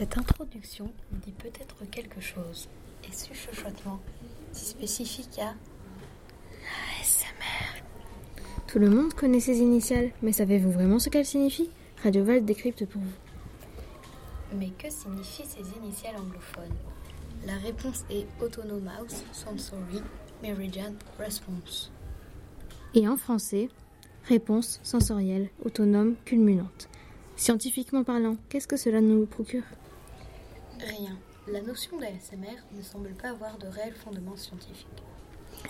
Cette introduction dit peut-être quelque chose, et ce chuchotement, si spécifique à ASMR. Tout le monde connaît ces initiales, mais savez-vous vraiment ce qu'elles signifient? Radio Val décrypte pour vous. Mais que signifient ces initiales anglophones? La réponse est Autonomous Sensory Meridian Response. Et en français, réponse sensorielle autonome culminante. Scientifiquement parlant, qu'est-ce que cela nous procure? Rien. La notion d'ASMR ne semble pas avoir de réel fondement scientifique.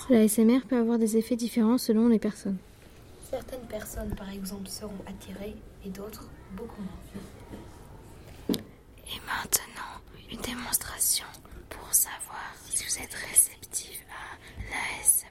La SMR peut avoir des effets différents selon les personnes. Certaines personnes, par exemple, seront attirées et d'autres beaucoup moins. Et maintenant, une démonstration pour savoir si vous êtes réceptif à l'ASMR.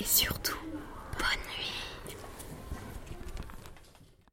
Et surtout,